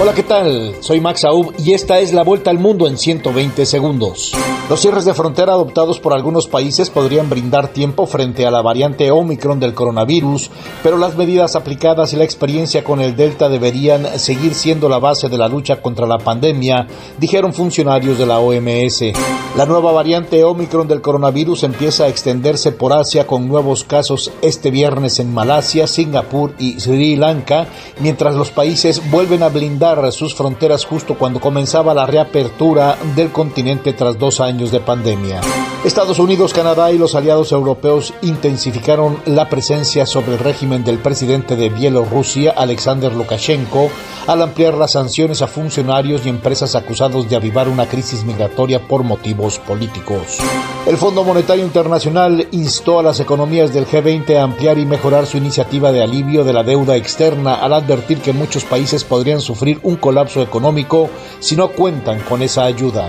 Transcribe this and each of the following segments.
Hola, ¿qué tal? Soy Max Aub y esta es la vuelta al mundo en 120 segundos. Los cierres de frontera adoptados por algunos países podrían brindar tiempo frente a la variante Omicron del coronavirus, pero las medidas aplicadas y la experiencia con el Delta deberían seguir siendo la base de la lucha contra la pandemia, dijeron funcionarios de la OMS. La nueva variante Omicron del coronavirus empieza a extenderse por Asia con nuevos casos este viernes en Malasia, Singapur y Sri Lanka, mientras los países vuelven a blindar sus fronteras justo cuando comenzaba la reapertura del continente tras dos años de pandemia. Estados Unidos, Canadá y los aliados europeos intensificaron la presencia sobre el régimen del presidente de Bielorrusia, Alexander Lukashenko, al ampliar las sanciones a funcionarios y empresas acusados de avivar una crisis migratoria por motivos políticos. El Fondo Monetario Internacional instó a las economías del G20 a ampliar y mejorar su iniciativa de alivio de la deuda externa al advertir que muchos países podrían sufrir un colapso económico si no cuentan con esa ayuda.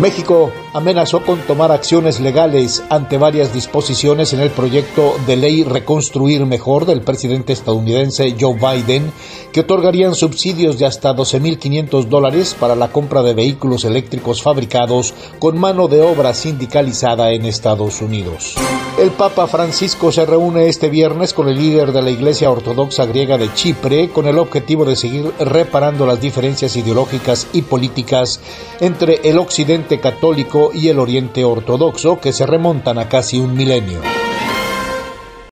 México amenazó con tomar acciones legales ante varias disposiciones en el proyecto de ley Reconstruir Mejor del presidente estadounidense Joe Biden, que otorgarían subsidios de hasta 12.500 dólares para la compra de vehículos eléctricos fabricados con mano de obra sindicalizada en Estados Unidos. El Papa Francisco se reúne este viernes con el líder de la Iglesia Ortodoxa griega de Chipre con el objetivo de seguir reparando las diferencias ideológicas y políticas entre el Occidente católico y el Oriente ortodoxo que se remontan a casi un milenio.